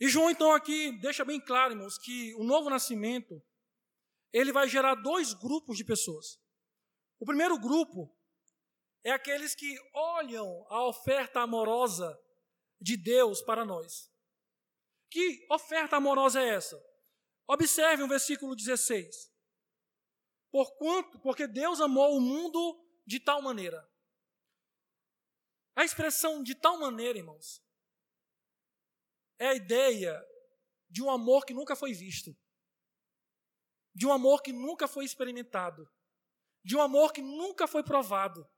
E João, então, aqui deixa bem claro, irmãos, que o novo nascimento ele vai gerar dois grupos de pessoas. O primeiro grupo é aqueles que olham a oferta amorosa de Deus para nós. Que oferta amorosa é essa? Observe o versículo 16. Porquanto, porque Deus amou o mundo de tal maneira. A expressão de tal maneira, irmãos, é a ideia de um amor que nunca foi visto, de um amor que nunca foi experimentado, de um amor que nunca foi provado,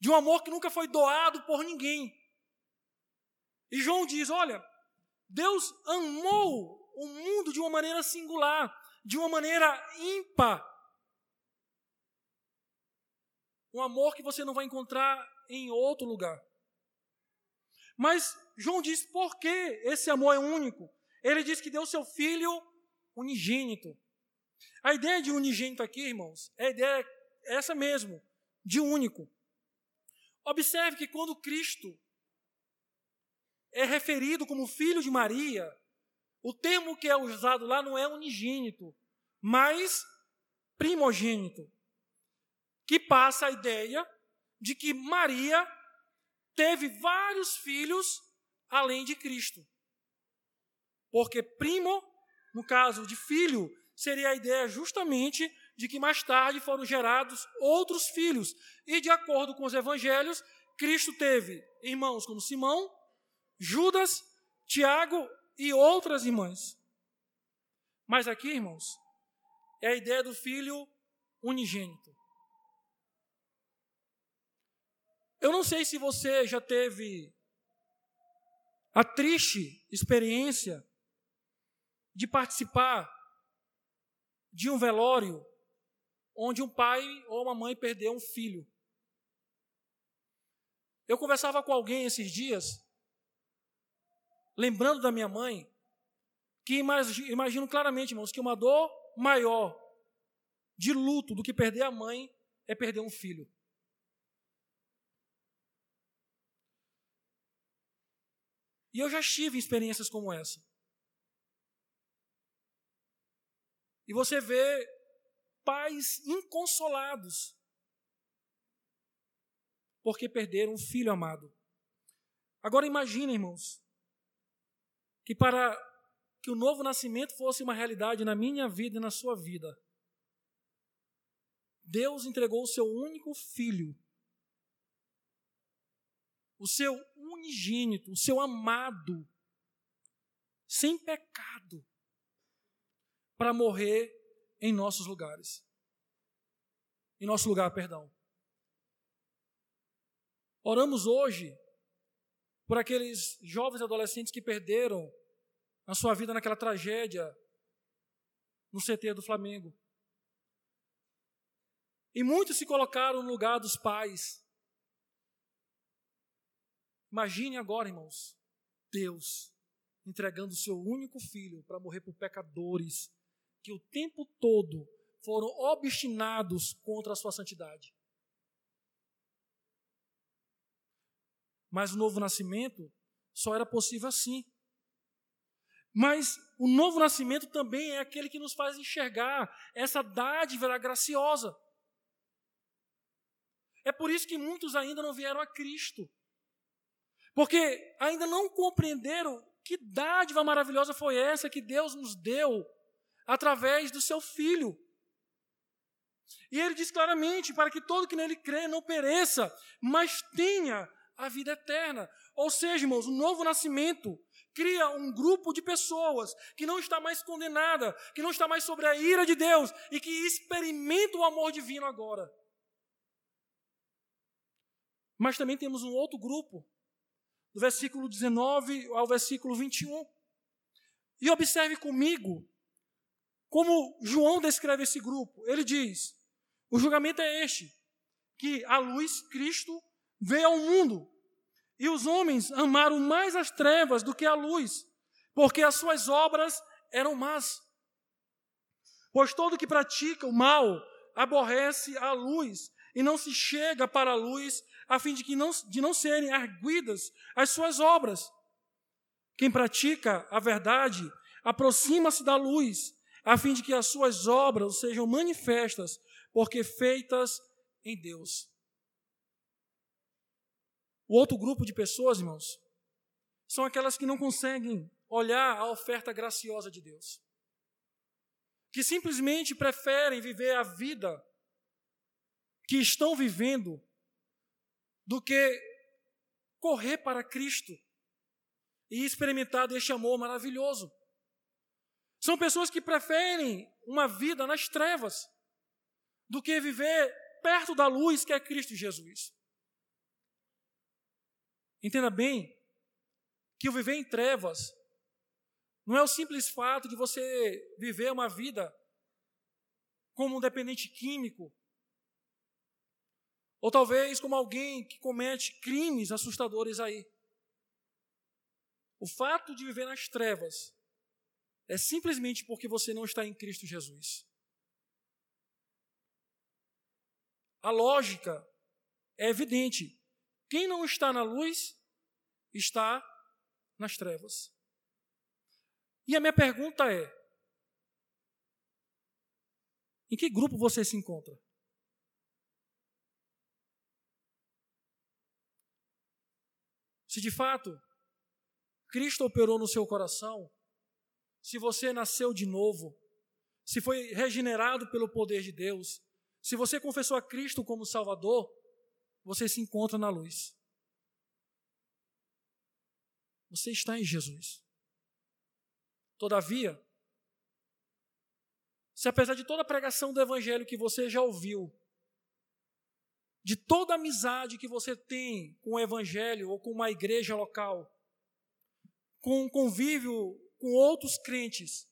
de um amor que nunca foi doado por ninguém. E João diz: olha, Deus amou o mundo de uma maneira singular, de uma maneira ímpar. Um amor que você não vai encontrar em outro lugar. Mas João diz por que esse amor é único. Ele diz que deu seu filho unigênito. A ideia de unigênito aqui, irmãos, é a ideia essa mesmo, de único. Observe que quando Cristo é referido como filho de Maria, o termo que é usado lá não é unigênito, mas primogênito, que passa a ideia de que Maria teve vários filhos além de Cristo. Porque primo, no caso de filho, seria a ideia justamente de que mais tarde foram gerados outros filhos. E de acordo com os evangelhos, Cristo teve irmãos como Simão, Judas, Tiago e outras irmãs. Mas aqui, irmãos, é a ideia do filho unigênito. Eu não sei se você já teve a triste experiência de participar de um velório onde um pai ou uma mãe perdeu um filho. Eu conversava com alguém esses dias, lembrando da minha mãe, que imagino claramente, irmãos, que uma dor maior de luto do que perder a mãe é perder um filho. E eu já tive experiências como essa. E você vê pais inconsolados porque perderam um filho amado. Agora imagine, irmãos, que para que o novo nascimento fosse uma realidade na minha vida e na sua vida, Deus entregou o seu único filho o seu unigênito, o seu amado, sem pecado, para morrer em nossos lugares. Em nosso lugar, perdão. Oramos hoje por aqueles jovens adolescentes que perderam a sua vida naquela tragédia no CT do Flamengo. E muitos se colocaram no lugar dos pais. Imagine agora, irmãos, Deus entregando o seu único filho para morrer por pecadores que o tempo todo foram obstinados contra a sua santidade. Mas o novo nascimento só era possível assim. Mas o novo nascimento também é aquele que nos faz enxergar essa dádiva graciosa. É por isso que muitos ainda não vieram a Cristo. Porque ainda não compreenderam que dádiva maravilhosa foi essa que Deus nos deu através do seu Filho. E ele diz claramente: para que todo que nele crê não pereça, mas tenha a vida eterna. Ou seja, irmãos, o novo nascimento cria um grupo de pessoas que não está mais condenada, que não está mais sobre a ira de Deus e que experimenta o amor divino agora. Mas também temos um outro grupo do versículo 19 ao versículo 21. E observe comigo como João descreve esse grupo. Ele diz: o julgamento é este, que a luz, Cristo, veio ao mundo, e os homens amaram mais as trevas do que a luz, porque as suas obras eram más. Pois todo que pratica o mal aborrece a luz e não se chega para a luz, a fim de, que não, de não serem arguidas as suas obras. Quem pratica a verdade aproxima-se da luz, a fim de que as suas obras sejam manifestas, porque feitas em Deus. O outro grupo de pessoas, irmãos, são aquelas que não conseguem olhar a oferta graciosa de Deus. Que simplesmente preferem viver a vida que estão vivendo do que correr para Cristo e experimentar deste amor maravilhoso. São pessoas que preferem uma vida nas trevas do que viver perto da luz que é Cristo Jesus. Entenda bem que o viver em trevas não é o simples fato de você viver uma vida como um dependente químico ou talvez como alguém que comete crimes assustadores aí. O fato de viver nas trevas é simplesmente porque você não está em Cristo Jesus. A lógica é evidente. Quem não está na luz está nas trevas. E a minha pergunta é: em que grupo você se encontra? Se de fato Cristo operou no seu coração, se você nasceu de novo, se foi regenerado pelo poder de Deus, se você confessou a Cristo como Salvador, você se encontra na luz. Você está em Jesus. Todavia, se apesar de toda a pregação do Evangelho que você já ouviu, de toda amizade que você tem com o Evangelho ou com uma igreja local, com um convívio com outros crentes,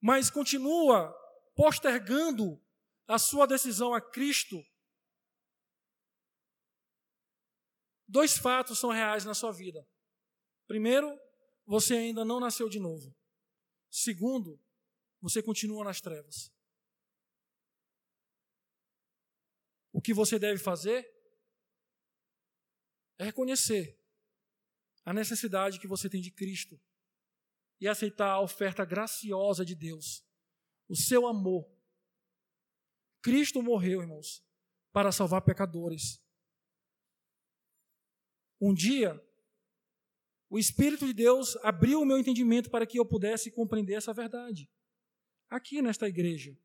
mas continua postergando a sua decisão a Cristo, dois fatos são reais na sua vida. Primeiro, você ainda não nasceu de novo. Segundo, você continua nas trevas. O que você deve fazer é reconhecer a necessidade que você tem de Cristo e aceitar a oferta graciosa de Deus, o seu amor Cristo morreu, irmãos, para salvar pecadores. Um dia, o Espírito de Deus abriu o meu entendimento para que eu pudesse compreender essa verdade. Aqui nesta igreja,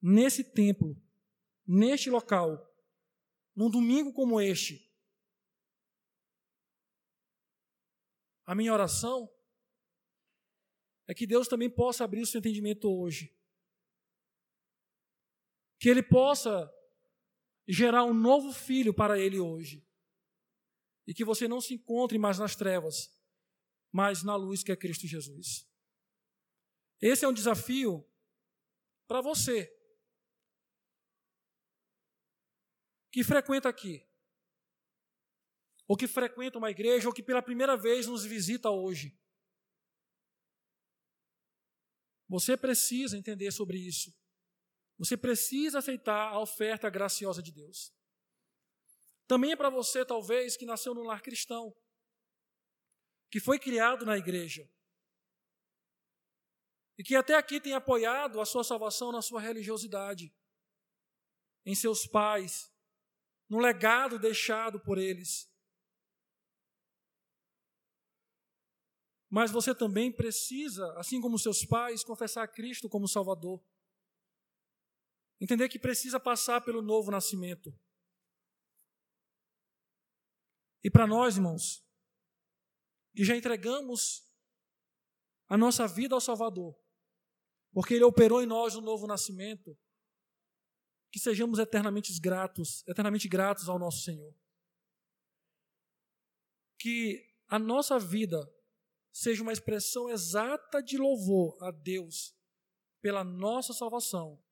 nesse templo, neste local, num domingo como este. A minha oração é que Deus também possa abrir o seu entendimento hoje que ele possa gerar um novo filho para ele hoje. E que você não se encontre mais nas trevas, mas na luz que é Cristo Jesus. Esse é um desafio para você que frequenta aqui, ou que frequenta uma igreja, ou que pela primeira vez nos visita hoje. Você precisa entender sobre isso. Você precisa aceitar a oferta graciosa de Deus. Também é para você, talvez, que nasceu num lar cristão, que foi criado na igreja, e que até aqui tem apoiado a sua salvação na sua religiosidade, em seus pais, no legado deixado por eles. Mas você também precisa, assim como seus pais, confessar Cristo como Salvador. Entender que precisa passar pelo novo nascimento. E para nós, irmãos, que já entregamos a nossa vida ao Salvador, porque Ele operou em nós o novo nascimento, que sejamos eternamente gratos, eternamente gratos ao nosso Senhor. Que a nossa vida seja uma expressão exata de louvor a Deus pela nossa salvação